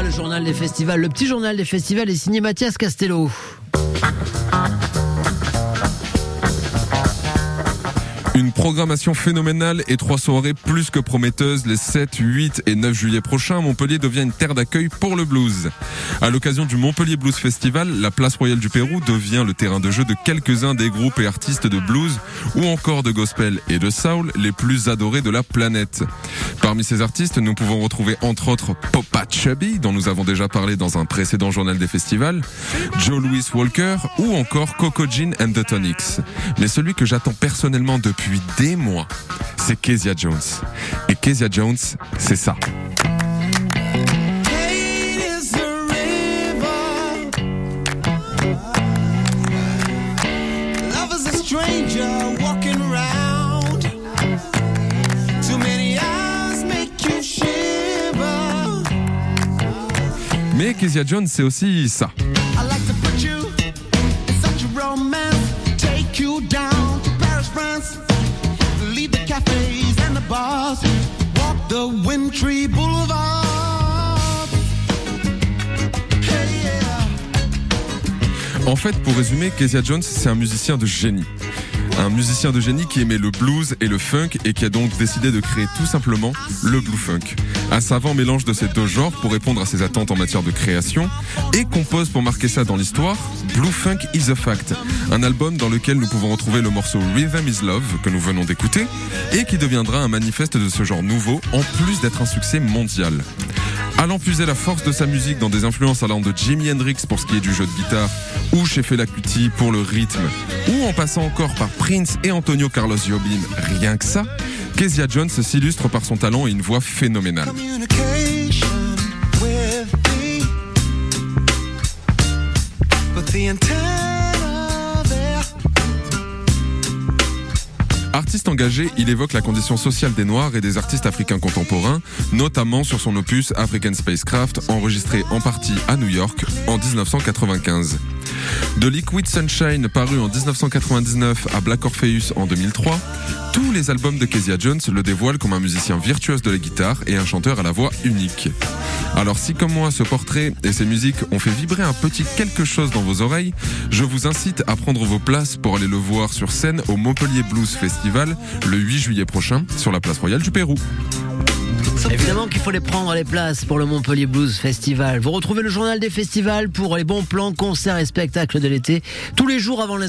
Ah, le journal des festivals, le petit journal des festivals est signé Mathias Castello. Une programmation phénoménale et trois soirées plus que prometteuses les 7, 8 et 9 juillet prochains. Montpellier devient une terre d'accueil pour le blues. À l'occasion du Montpellier Blues Festival, la place royale du Pérou devient le terrain de jeu de quelques-uns des groupes et artistes de blues ou encore de gospel et de soul les plus adorés de la planète. Parmi ces artistes, nous pouvons retrouver entre autres Popa Chubby, dont nous avons déjà parlé dans un précédent journal des festivals, Joe Louis Walker ou encore Coco Jean and the Tonics. Mais celui que j'attends personnellement depuis des mois, c'est Kezia Jones. Et Kezia Jones, c'est ça. Hate is a river. Love is a stranger walking around. Too many eyes make you shiver. Mais Kezia Jones, c'est aussi ça. France. En fait, pour résumer, Kezia Jones, c'est un musicien de génie. Un musicien de génie qui aimait le blues et le funk et qui a donc décidé de créer tout simplement le blue funk. Un savant mélange de ces deux genres pour répondre à ses attentes en matière de création et compose pour marquer ça dans l'histoire Blue Funk is a Fact, un album dans lequel nous pouvons retrouver le morceau Rhythm is Love que nous venons d'écouter et qui deviendra un manifeste de ce genre nouveau en plus d'être un succès mondial. Allant puiser la force de sa musique dans des influences allant de Jimi Hendrix pour ce qui est du jeu de guitare, ou chez Fela Kuti pour le rythme, ou en passant encore par Prince et Antonio Carlos Jobim, rien que ça, Kezia Jones s'illustre par son talent et une voix phénoménale. Artiste engagé, il évoque la condition sociale des Noirs et des artistes africains contemporains, notamment sur son opus African Spacecraft, enregistré en partie à New York en 1995. De Liquid Sunshine paru en 1999 à Black Orpheus en 2003, tous les albums de Kezia Jones le dévoilent comme un musicien virtuose de la guitare et un chanteur à la voix unique. Alors si comme moi ce portrait et ces musiques ont fait vibrer un petit quelque chose dans vos oreilles, je vous incite à prendre vos places pour aller le voir sur scène au Montpellier Blues Festival le 8 juillet prochain sur la place royale du Pérou. Évidemment qu'il faut les prendre les places pour le Montpellier Blues Festival. Vous retrouvez le journal des festivals pour les bons plans, concerts et spectacles de l'été tous les jours avant les